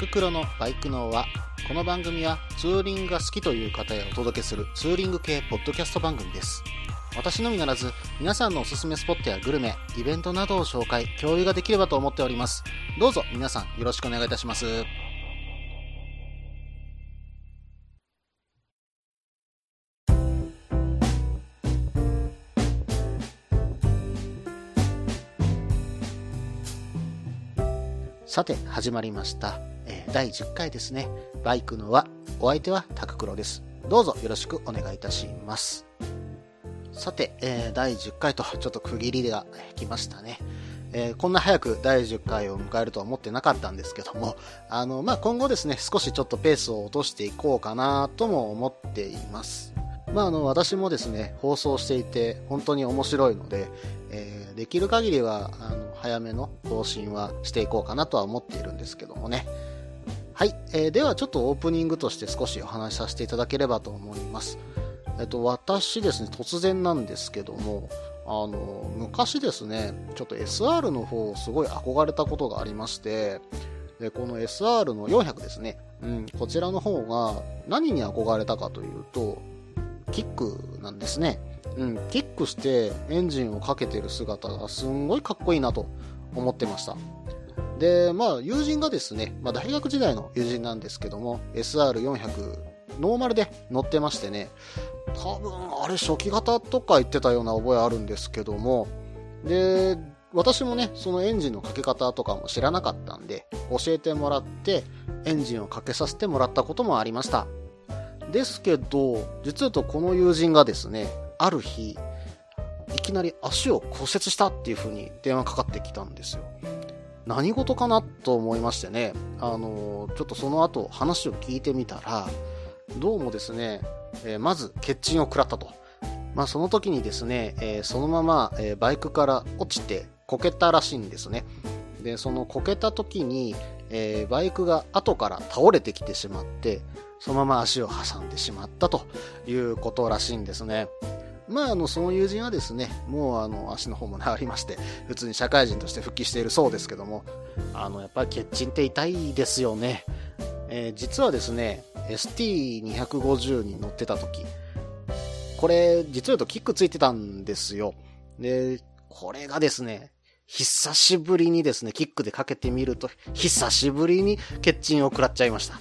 ククロのバイク脳はこの番組はツーリングが好きという方へお届けするツーリング系ポッドキャスト番組です。私のみならず皆さんのおすすめスポットやグルメイベントなどを紹介共有ができればと思っております。どうぞ皆さんよろしくお願いいたします。さて始まりました、第10回ですね。バイクのはお相手はタククロです。どうぞよろしくお願いいたします。さて、え第10回とちょっと区切りが来ましたね。えーこんな早く第10回を迎えるとは思ってなかったんですけども、あの、まあ、今後ですね、少しちょっとペースを落としていこうかなとも思っています。まあ、あの、私もですね、放送していて本当に面白いので、えーできる限りは、あの、早めの更新はしていこうかなとは思っているんですけどもね。はい、えーではちょっとオープニングとして少しお話しさせていただければと思います。えっと、私ですね、突然なんですけども、あの、昔ですね、ちょっと SR の方をすごい憧れたことがありまして、で、この SR の400ですね、うん、こちらの方が何に憧れたかというと、キックなんですね。うん、キックしてエンジンをかけてる姿がすんごいかっこいいなと思ってました。で、まあ、友人がですね、まあ、大学時代の友人なんですけども、SR400 ノーマルで乗ってましてね、多分あれ初期型とか言ってたような覚えあるんですけども、で、私もね、そのエンジンのかけ方とかも知らなかったんで、教えてもらって、エンジンをかけさせてもらったこともありました。ですけど、実はとこの友人がですね、ある日、いきなり足を骨折したっていう風に電話かかってきたんですよ。何事かなと思いましてね、あの、ちょっとその後話を聞いてみたら、どうもですね、えーまず欠賃を食らったと。まあその時にですね、えーそのまま、えバイクから落ちてこけたらしいんですね。で、そのこけた時に、えーバイクが後から倒れてきてしまって、そのまま足を挟んでしまったということらしいんですね。まあ、あの、その友人はですね、もうあの、足の方も治りまして、普通に社会人として復帰しているそうですけども、あの、やっぱり欠賃って痛いですよね。えー実はですね、ST250 に乗ってた時、これ、実は言うとキックついてたんですよ。で、これがですね、久しぶりにですね、キックでかけてみると、久しぶりに欠賃を食らっちゃいました。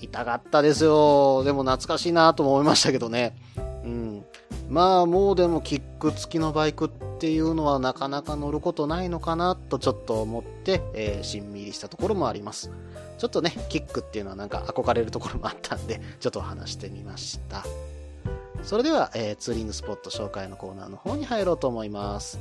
痛かったですよ。でも懐かしいなと思いましたけどね。うん。まあもうでもキック付きのバイクっていうのはなかなか乗ることないのかなとちょっと思って、えーしんみりしたところもあります。ちょっとね、キックっていうのはなんか憧れるところもあったんで、ちょっと話してみました。それでは、えーツーリングスポット紹介のコーナーの方に入ろうと思います。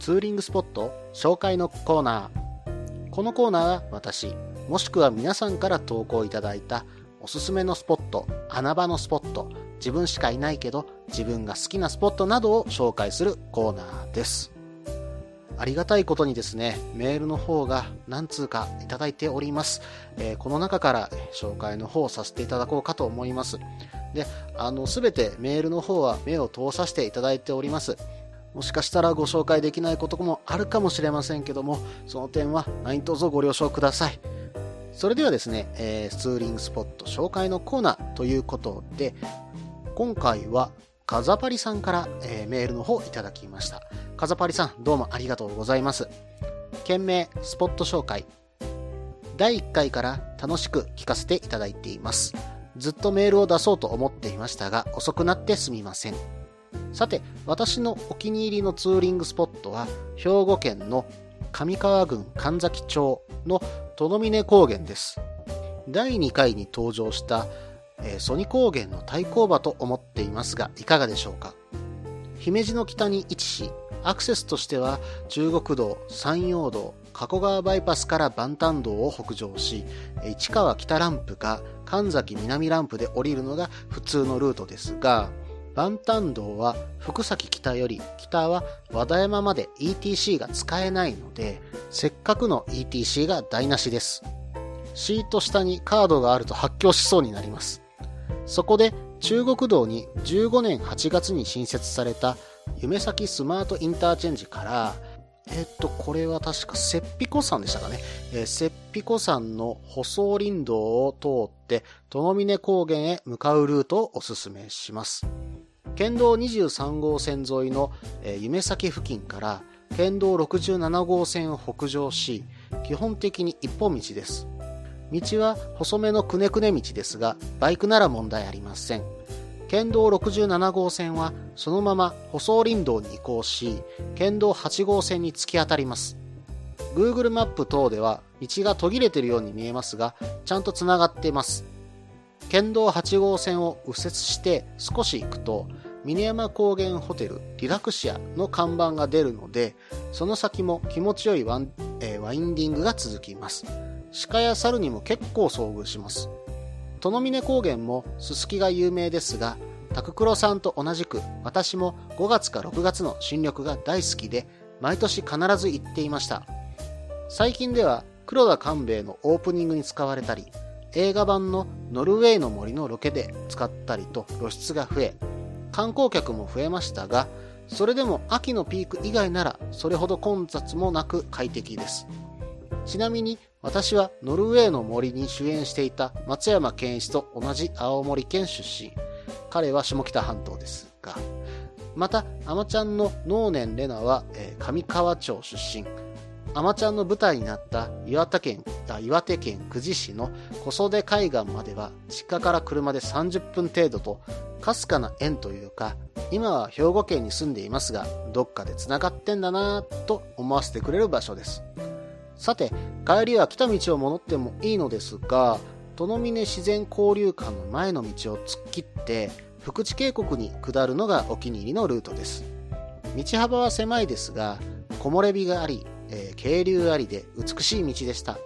ツーリングスポット紹介のコーナー。このコーナーは私、もしくは皆さんから投稿いただいたおすすめのスポット、穴場のスポット、自分しかいないけど自分が好きなスポットなどを紹介するコーナーです。ありがたいことにですね、メールの方が何通かいただいております。えーこの中から紹介の方をさせていただこうかと思います。で、あの、すべてメールの方は目を通させていただいております。もしかしたらご紹介できないこともあるかもしれませんけども、その点は何卒ご了承ください。それではですね、えーツーリングスポット紹介のコーナーということで、今回はカザパリさんから、えーメールの方いただきました。カザパリさん、どうもありがとうございます。件名、スポット紹介。第1回から楽しく聞かせていただいています。ずっとメールを出そうと思っていましたが、遅くなってすみません。さて、私のお気に入りのツーリングスポットは、兵庫県の上川郡神崎町の殿峰高原です。第2回に登場した、えソニ高原の対抗馬と思っていますが、いかがでしょうか姫路の北に位置し、アクセスとしては中国道、山陽道、加古川バイパスから万丹道を北上し、市川北ランプか神崎南ランプで降りるのが普通のルートですが、万丹道は福崎北より北は和田山まで ETC が使えないので、せっかくの ETC が台無しです。シート下にカードがあると発狂しそうになります。そこで中国道に15年8月に新設された夢先スマートインターチェンジからえっと、これは確か、セッピコ山でしたかね。えー、セッピコ山の舗装林道を通って、殿峰高原へ向かうルートをお勧めします。県道23号線沿いの、えー、夢先付近から、県道67号線を北上し、基本的に一本道です。道は細めのくねくね道ですが、バイクなら問題ありません。県道67号線はそのまま舗装林道に移行し、県道8号線に突き当たります。Google マップ等では道が途切れているように見えますが、ちゃんと繋がっています。県道8号線を右折して少し行くと、峰山高原ホテルリラクシアの看板が出るので、その先も気持ちよいワン、えー、ワインディングが続きます。鹿や猿にも結構遭遇します。殿峰高原もすすきが有名ですが、タククロさんと同じく私も5月か6月の新緑が大好きで、毎年必ず行っていました。最近では黒田官兵衛のオープニングに使われたり、映画版のノルウェーの森のロケで使ったりと露出が増え、観光客も増えましたが、それでも秋のピーク以外ならそれほど混雑もなく快適です。ちなみに私はノルウェーの森に主演していた松山健一と同じ青森県出身。彼は下北半島ですが。また、アマちゃんの能年レナは、えー、上川町出身。アマちゃんの舞台になった岩手県岩手県久慈市の小袖海岸までは実家から車で30分程度とかすかな縁というか今は兵庫県に住んでいますがどっかで繋がってんだなぁと思わせてくれる場所ですさて、帰りは来た道を戻ってもいいのですが、殿峰自然交流館の前の道を突っ切って、福地渓谷に下るのがお気に入りのルートです。道幅は狭いですが、木漏れ日があり、えー、渓流ありで美しい道でした。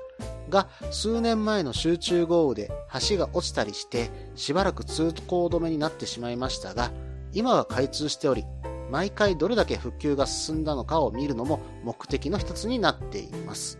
が、数年前の集中豪雨で橋が落ちたりして、しばらく通行止めになってしまいましたが、今は開通しており、毎回どれだけ復旧が進んだのかを見るのも目的の一つになっています。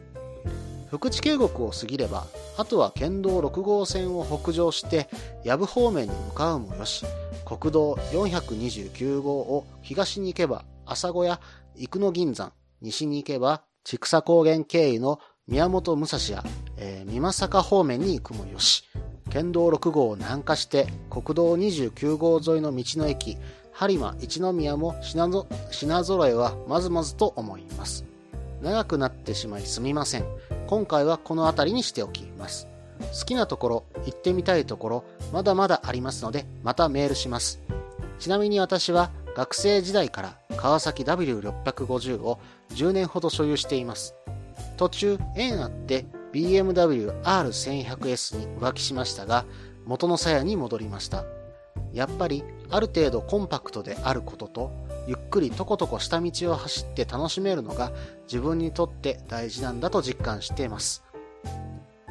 福地渓谷を過ぎれば、あとは県道6号線を北上して、藪方面に向かうもよし、国道429号を東に行けば、朝小屋、生野銀山、西に行けば、千草高原経由の宮本武蔵や、えー、美作方面に行くもよし、県道6号を南下して、国道29号沿いの道の駅、播磨一宮も品揃えはまずまずと思います。長くなってしまいすみません。今回はこの辺りにしておきます。好きなところ、行ってみたいところ、まだまだありますので、またメールします。ちなみに私は学生時代から川崎 W650 を10年ほど所有しています。途中、縁あって BMW R1100S に浮気しましたが、元の鞘に戻りました。やっぱりある程度コンパクトであることと、ゆっくりとことこ下道を走って楽しめるのが自分にとって大事なんだと実感しています。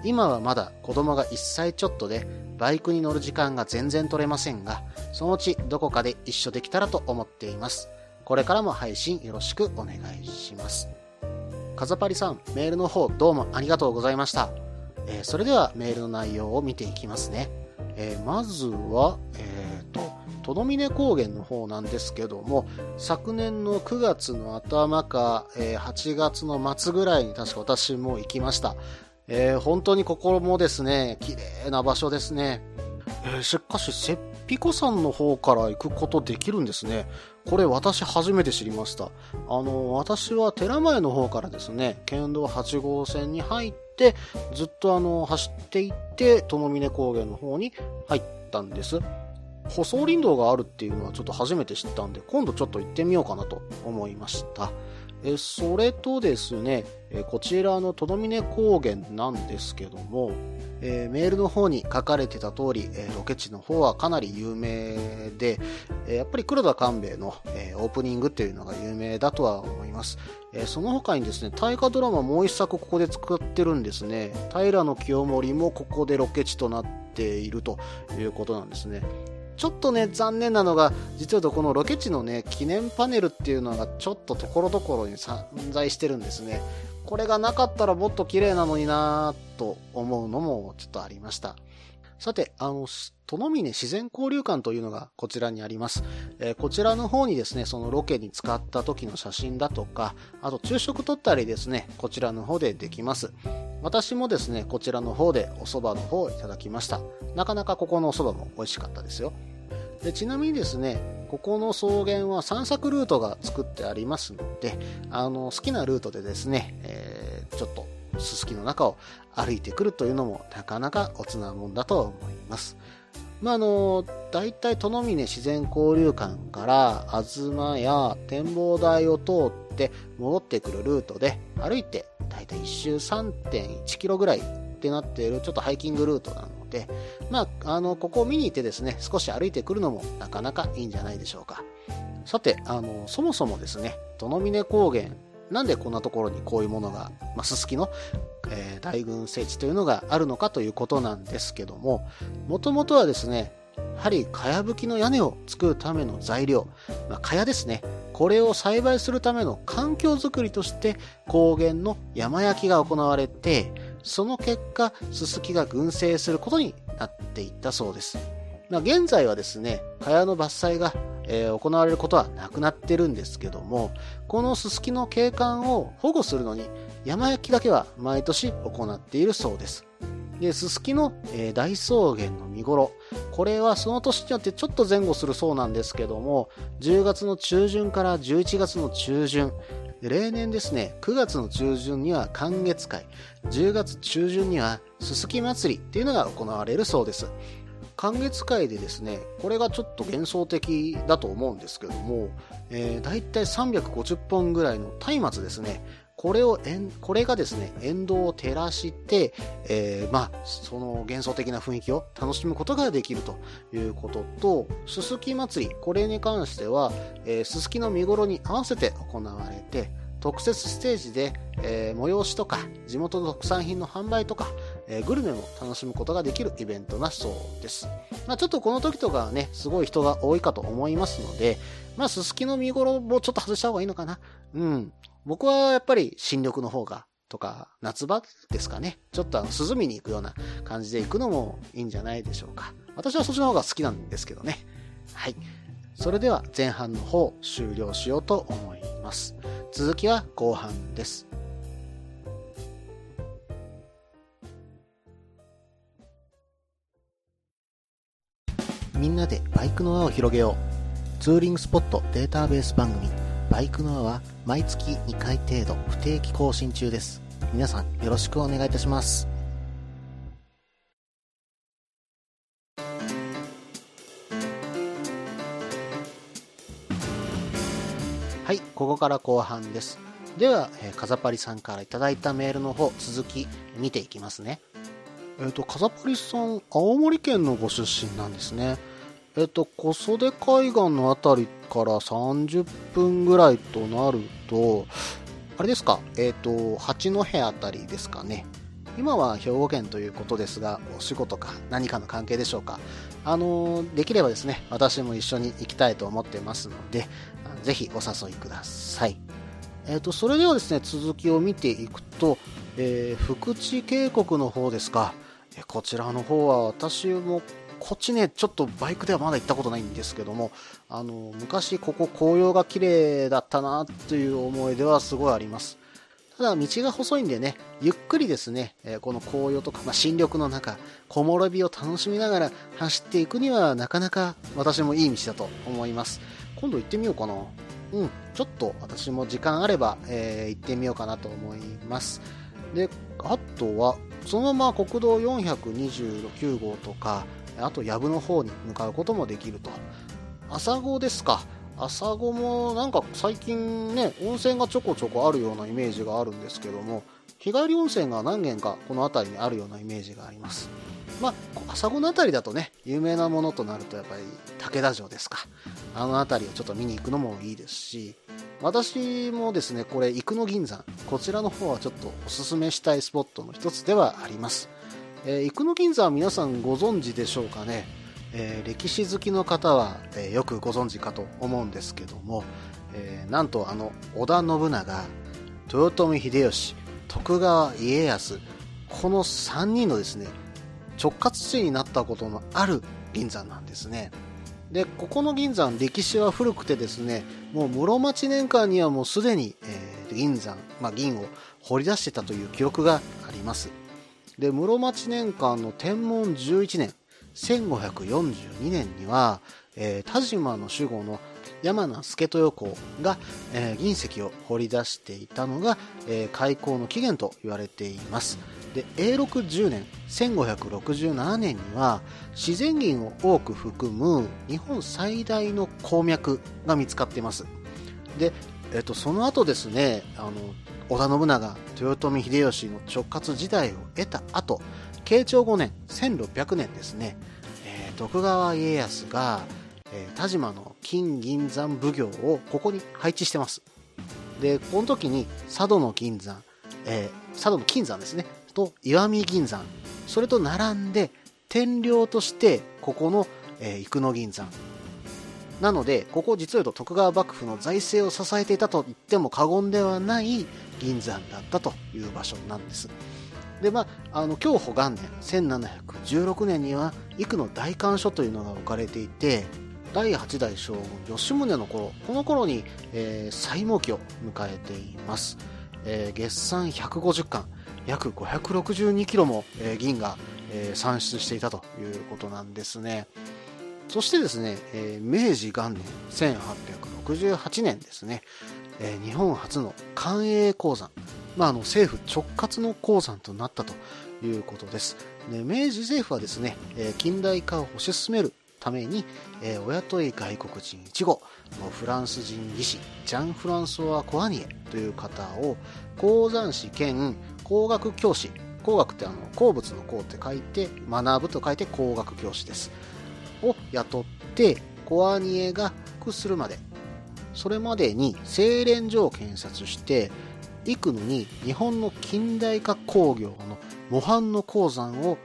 今はまだ子供が1歳ちょっとでバイクに乗る時間が全然取れませんが、そのうちどこかで一緒できたらと思っています。これからも配信よろしくお願いします。カザパリさん、メールの方どうもありがとうございました。えー、それではメールの内容を見ていきますね。えー、まずは、え、と、どみね高原の方なんですけども、昨年の9月の頭か、えー、8月の末ぐらいに確か私も行きました。えー、本当にここもですね、綺麗な場所ですね。えー、しかし、セッピコ山の方から行くことできるんですね。これ私初めて知りました。あの、私は寺前の方からですね、県道8号線に入って、ずっとあの、走っていって、殿峰高原の方に入ったんです。舗装林道があるっていうのはちょっと初めて知ったんで、今度ちょっと行ってみようかなと思いました。えそれとですね、えこちらのとどみね高原なんですけども、えー、メールの方に書かれてた通り、えー、ロケ地の方はかなり有名で、えー、やっぱり黒田官兵衛の、えオープニングっていうのが有名だとは思います。えその他にですね、大河ドラマもう一作ここで作ってるんですね。平清盛もここでロケ地となっているということなんですね。ちょっとね、残念なのが、実はこのロケ地のね、記念パネルっていうのがちょっとところどころに散在してるんですね。これがなかったらもっと綺麗なのになぁと思うのもちょっとありました。さて、あの、殿峰自然交流館というのがこちらにあります。えー、こちらの方にですね、そのロケに使った時の写真だとか、あと昼食取ったりですね、こちらの方でできます。私もですね、こちらの方でお蕎麦の方をいただきました。なかなかここのお蕎麦も美味しかったですよ。でちなみにですね、ここの草原は散策ルートが作ってありますので、あの、好きなルートでですね、えー、ちょっとすすきの中を歩いてくるというのもなかなかおつなもんだと思います。まあ、あの、大体、殿峰自然交流館から、東や展望台を通って戻ってくるルートで、歩いて、大体1周3.1キロぐらいってなっている、ちょっとハイキングルートなので、まあ、あの、ここを見に行ってですね、少し歩いてくるのもなかなかいいんじゃないでしょうか。さて、あの、そもそもですね、殿峰高原、なんでこんなところにこういうものが、まあ、すすきの、えー、大群聖地というのがあるのかということなんですけども、もともとはですね、やはりかやぶきの屋根を作るための材料、まあ、かやですね。これを栽培するための環境づくりとして高原の山焼きが行われて、その結果、ススキが群生することになっていったそうです。まあ、現在はですね、蚊帳の伐採がえー、行われることはなくなってるんですけども、このススキの景観を保護するのに山焼きだけは毎年行っているそうです。で、ススキの、えー、大草原の見頃。これはその年によってちょっと前後するそうなんですけども、10月の中旬から11月の中旬。例年ですね、9月の中旬には寒月会、10月中旬にはすすき祭りっていうのが行われるそうです。寒月会でですね、これがちょっと幻想的だと思うんですけども、えー、だいたい350本ぐらいの松明ですね、これを、これがですね、沿道を照らして、えー、まあ、その幻想的な雰囲気を楽しむことができるということと、すすき祭り、これに関しては、すすきの見頃に合わせて行われて、特設ステージで、えー、催しとか、地元の特産品の販売とか、えー、グルメも楽しむことができるイベントなそうです。まあ、ちょっとこの時とかはね、すごい人が多いかと思いますので、まあ、すすきの見頃もちょっと外した方がいいのかな。うん。僕はやっぱり新緑の方が、とか、夏場ですかね。ちょっとあの、涼みに行くような感じで行くのもいいんじゃないでしょうか。私はそっちの方が好きなんですけどね。はい。それでは前半の方終了しようと思います。続きは後半です。みんなでバイクの輪を広げよう。ツーリングスポットデータベース番組、バイクの輪は毎月2回程度不定期更新中です。皆さんよろしくお願いいたします。はい、ここから後半です。では、えー、カザパリさんからいいたメールの方、続き見ていきますね。えっ、ー、と、カザパリさん、青森県のご出身なんですね。えっ、ー、と、小袖海岸の辺りから30分ぐらいとなると、あれですか、えっ、と、八戸辺りですかね。今は兵庫県ということですが、お仕事か何かの関係でしょうか？あのできればですね、私も一緒に行きたいと思ってますので、ぜひお誘いください。えっ、と、それではですね、続きを見ていくと、えー、福地渓谷の方ですか。えこちらの方は私もこっちね、ちょっとバイクではまだ行ったことないんですけども、あの、昔ここ紅葉が綺麗だったなという思い出はすごいあります。ただ道が細いんでね、ゆっくりですね、えこの紅葉とか、まあ、新緑の中、木漏れ日を楽しみながら走っていくにはなかなか私もいい道だと思います。今度行ってみようかな。うん、ちょっと私も時間あれば、えー、行ってみようかなと思います。で、あとは、そのまま国道429号とか、あと藪の方に向かうこともできると。朝子ですか。朝子もなんか最近ね、温泉がちょこちょこあるようなイメージがあるんですけども、日帰り温泉が何軒かこの辺りにあるようなイメージがあります。まあ、朝子の辺りだとね、有名なものとなるとやっぱり武田城ですか。あの辺りをちょっと見に行くのもいいですし、私もですね、これ、生野銀山、こちらの方はちょっとおすすめしたいスポットの一つではあります。えー、生野銀山は皆さんご存知でしょうかね。えー、歴史好きの方は、えー、よくご存知かと思うんですけども、えー、なんとあの織田信長豊臣秀吉徳川家康この3人のですね直轄地になったことのある銀山なんですね。で、ここの銀山、歴史は古くてですね、もう室町年間にはもうすでに、えー、銀山、まあ、銀を掘り出してたという記録があります。で、室町年間の天文11年、1542年には、えー、田島の守護の山名助豊公が、えー、銀石を掘り出していたのが、えー、開港の起源と言われています。で永禄10年1567年には自然銀を多く含む日本最大の鉱脈が見つかっています。で、えっと、その後ですねあの織田信長豊臣秀吉の直轄時代を得た後慶長5年1600年ですね、えー、徳川家康が、えー、田島の金銀山奉行をここに配置してます。でこの時に佐渡の金山、えー、佐渡の金山ですね。と石見銀山。それと並んで天領としてここの、え、生野銀山。なのでここ実は言うと徳川幕府の財政を支えていたと言っても過言ではない銀山だったという場所なんです。でまあ、あの享保元年1716年には幾の大官所というのが置かれていて第8代将軍吉宗の頃この頃に、えー、最盛期を迎えています、えー、月産150巻。約562キロも、銀が、産出していたということなんですね。そしてですね、明治元年1868年ですね、日本初の官営鉱山、まあ、あの政府直轄の鉱山となったということです。で明治政府はですね、近代化を推し進めるために、えー、お雇い外国人1号フランス人技師ジャン・フランソワ・コアニエという方を鉱山師兼工学教師。工学ってあの鉱物の工って書いて学ぶと書いて工学教師です。を雇ってコアニエが復するまで。それまでに精錬所を建設して幾野に日本の近代化工業の模範の鉱山を、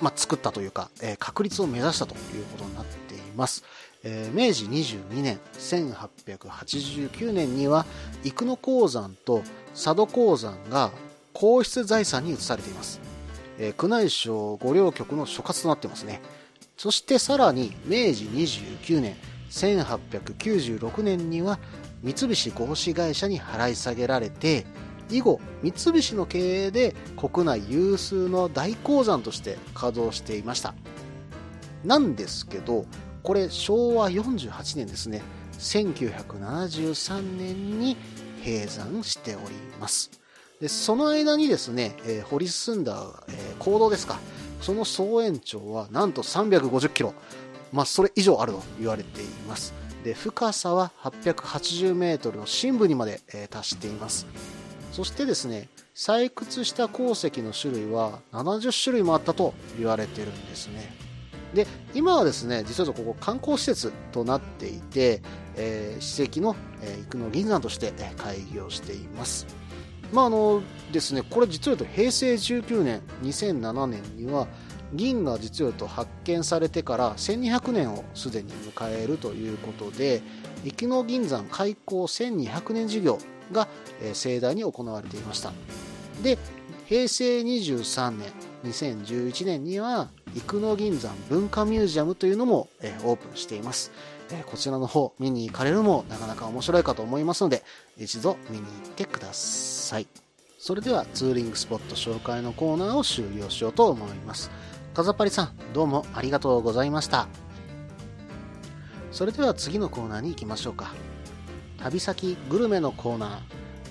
まあ、作ったというか、えー、確立を目指したということになっています。えー、明治22年1889年には生野鉱山と佐渡鉱山が皇室財産に移されています。えー、宮内省御陵局の所轄となってますね。そしてさらに明治29年1896年には三菱合資会社に払い下げられて以後三菱の経営で国内有数の大鉱山として稼働していましたなんですけどこれ昭和48年ですね1973年に閉山しておりますでその間にですね、えー、掘り進んだ、えー、坑道ですか。その総延長はなんと350キロ。まあそれ以上あると言われています。で深さは880メートルの深部にまで、えー、達しています。そしてですね採掘した鉱石の種類は70種類もあったと言われてるんですね。で今はですね実はここ観光施設となっていて、えー、史跡の、えー、生野銀山として開業しています。まああのですね、これ実は言うと平成19年、2007年には銀が実は言うと発見されてから1200年をすでに迎えるということで、生野銀山開港1200年事業が、盛大に行われていました。で、平成23年、2011年には生野銀山文化ミュージアムというのも、オープンしています。えこちらの方見に行かれるもなかなか面白いかと思いますので、一度見に行ってください。それではツーリングスポット紹介のコーナーを終了しようと思います。かざぱりさん、どうもありがとうございました。それでは次のコーナーに行きましょうか。旅先グルメのコーナー。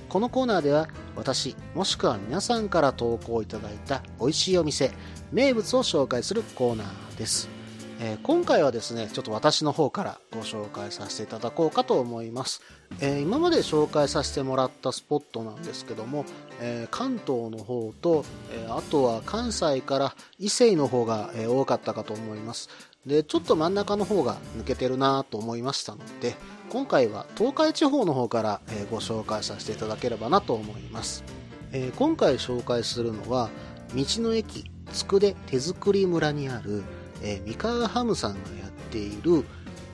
このコーナーでは私、もしくは皆さんから投稿いただいた美味しいお店、名物を紹介するコーナーです。えー、今回はですね、ちょっと私の方からご紹介させていただこうかと思います。えー、今まで紹介させてもらったスポットなんですけども、えー、関東の方と、えあとは関西から伊勢の方が、え多かったかと思います。で、ちょっと真ん中の方が抜けてるなと思いましたので、今回は東海地方の方から、えご紹介させていただければなと思います。え今回紹介するのは、道の駅つくで手作り村にあるえー、ミカーハムさんがやっている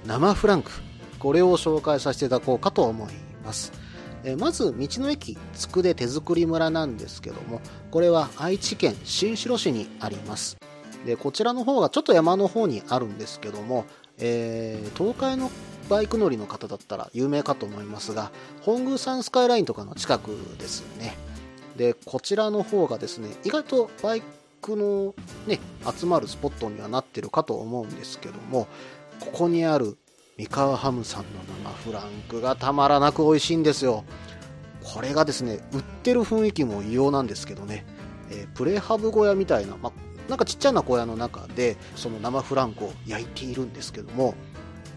生フランク。これを紹介させていただこうかと思います、えー、まず道の駅つくで手作り村なんですけどもこれは愛知県新城市にあります。で、こちらの方がちょっと山の方にあるんですけども、えー、東海のバイク乗りの方だったら有名かと思いますが、本宮山スカイラインとかの近くですね。で、こちらの方がですね、意外とバイクのね、集まるスポットにはなってるかと思うんですけども、ここにある三河ハムさんの生フランクがたまらなく美味しいんですよ。これがですね、売ってる雰囲気も異様なんですけどね、えー、プレハブ小屋みたいな、まあ、なんかちっちゃな小屋の中で、その生フランクを焼いているんですけども、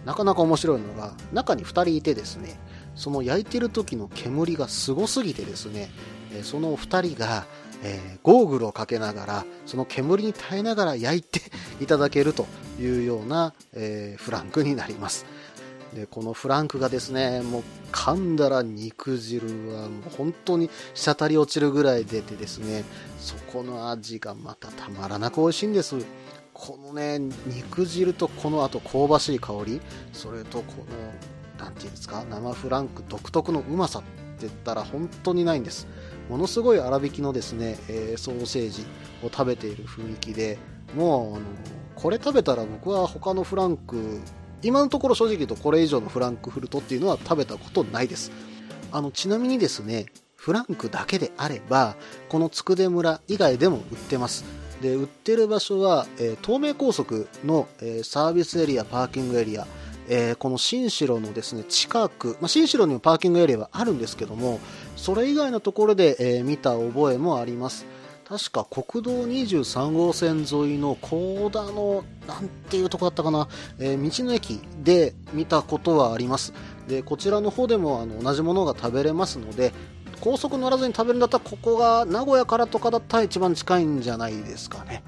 なかなか面白いのが、中に2人いてですね、その焼いてる時の煙がすごすぎてですね、その2人が、えー、ゴーグルをかけながら、その煙に耐えながら焼いていただけるというような、えー、フランクになります。で、このフランクがですね、もう噛んだら肉汁はもう本当に滴り落ちるぐらい出てですね、そこの味がまたたまらなく美味しいんです。このね、肉汁とこの後香ばしい香り、それとこの、なんていうんですか、生フランク独特のうまさって言ったら本当にないんです。ものすごい粗挽きのですね、えー、ソーセージを食べている雰囲気で、もう、あの、これ食べたら僕は他のフランク今のところ正直言うとこれ以上のフランクフルトっていうのは食べたことないです。あの、ちなみにですね、フランクだけであれば、このつくで村以外でも売ってます。で、売ってる場所は、えー、東名高速の、えー、サービスエリア、パーキングエリア、えー、この新城のですね、近く、まあ、新城にもパーキングエリアはあるんですけども、それ以外のところで、え見た覚えもあります。確か国道23号線沿いの高田の、なんていうとこだったかな、えー、道の駅で見たことはあります。で、こちらの方でもあの同じものが食べれますので、高速乗らずに食べるんだったら、ここが名古屋からとかだったら一番近いんじゃないですかね。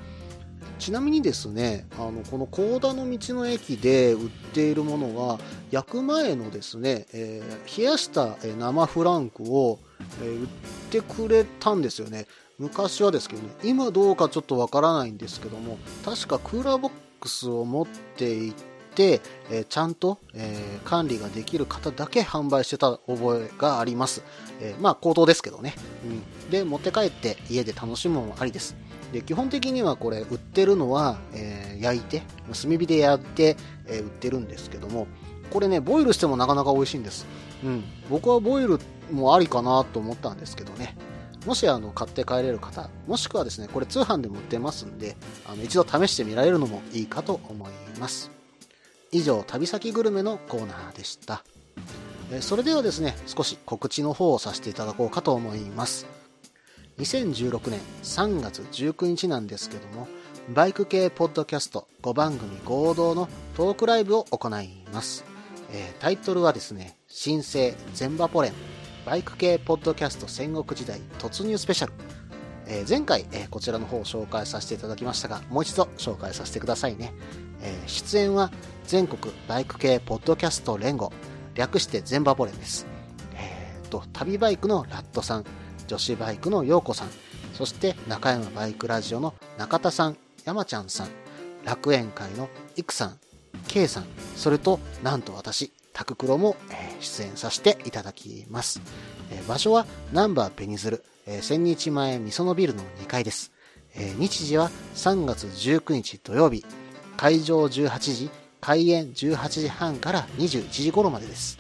ちなみにですね、あの、この高田の道の駅で売っているものは、焼く前のですね、えー、冷やした生フランクを、えー、売ってくれたんですよね。昔はですけどね、今どうかちょっとわからないんですけども、確かクーラーボックスを持っていって、えー、ちゃんと、えー、管理ができる方だけ販売してた覚えがあります。えー、まあ、口頭ですけどね。うん。で、持って帰って家で楽しむもありです。で、基本的にはこれ売ってるのは、え焼いて、炭火でやって、え売ってるんですけども、これね、ボイルしてもなかなか美味しいんです。うん。僕はボイルもありかなと思ったんですけどね。もしあの買って帰れる方、もしくはですね、これ通販でも売ってますんで、あの一度試してみられるのもいいかと思います。以上、旅先グルメのコーナーでした。それではですね、少し告知の方をさせていただこうかと思います。2016年3月19日なんですけども、バイク系ポッドキャスト5番組合同のトークライブを行います。えー、タイトルはですね、新生全バポレンバイク系ポッドキャスト戦国時代突入スペシャル。えー、前回、えー、こちらの方を紹介させていただきましたが、もう一度紹介させてくださいね。え、出演は全国バイク系ポッドキャスト連合、略して全バボレンです。えーと、旅バイクのラットさん、女子バイクの陽子さん、そして中山バイクラジオの中田さん、山ちゃんさん、楽園会のいくさん、K さん、それとなんと私、タククロも、出演させていただきます。場所はナンバーペニズル、千日前みそのビルの2階です。日時は3月19日土曜日、会場18時、開演18時半から21時頃までです。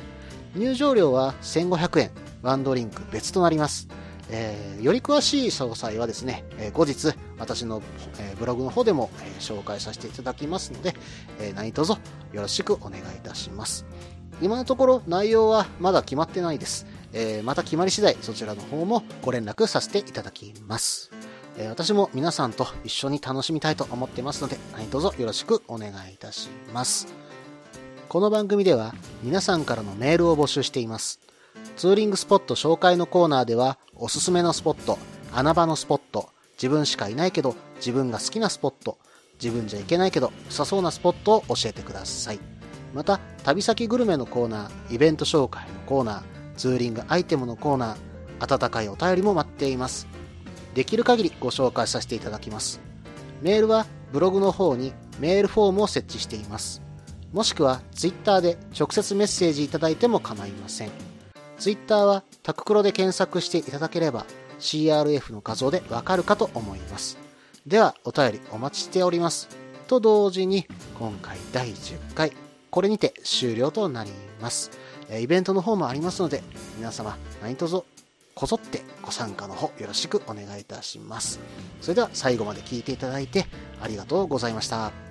入場料は1500円、ワンドリンク別となります。えー、より詳しい詳細はですね、えー、後日私の、えー、ブログの方でも、え紹介させていただきますので、え何卒よろしくお願いいたします。今のところ内容はまだ決まってないです。えー、また決まり次第そちらの方もご連絡させていただきます。えー、私も皆さんと一緒に楽しみたいと思ってますので、何卒よろしくお願いいたします。この番組では皆さんからのメールを募集しています。ツーリングスポット紹介のコーナーではおすすめのスポット、穴場のスポット、自分しかいないけど自分が好きなスポット、自分じゃいけないけど良さそうなスポットを教えてください。また、旅先グルメのコーナー、イベント紹介のコーナー、ツーリングアイテムのコーナー、温かいお便りも待っています。できる限りご紹介させていただきます。メールはブログの方にメールフォームを設置しています。もしくは Twitter で直接メッセージいただいても構いません。Twitter はタククロで検索していただければ CRF の画像でわかるかと思います。では、お便りお待ちしております。と同時に、今回第10回、これにて終了となります。イベントの方もありますので、皆様何卒こぞってご参加の方よろしくお願いいたします。それでは最後まで聞いていただいてありがとうございました。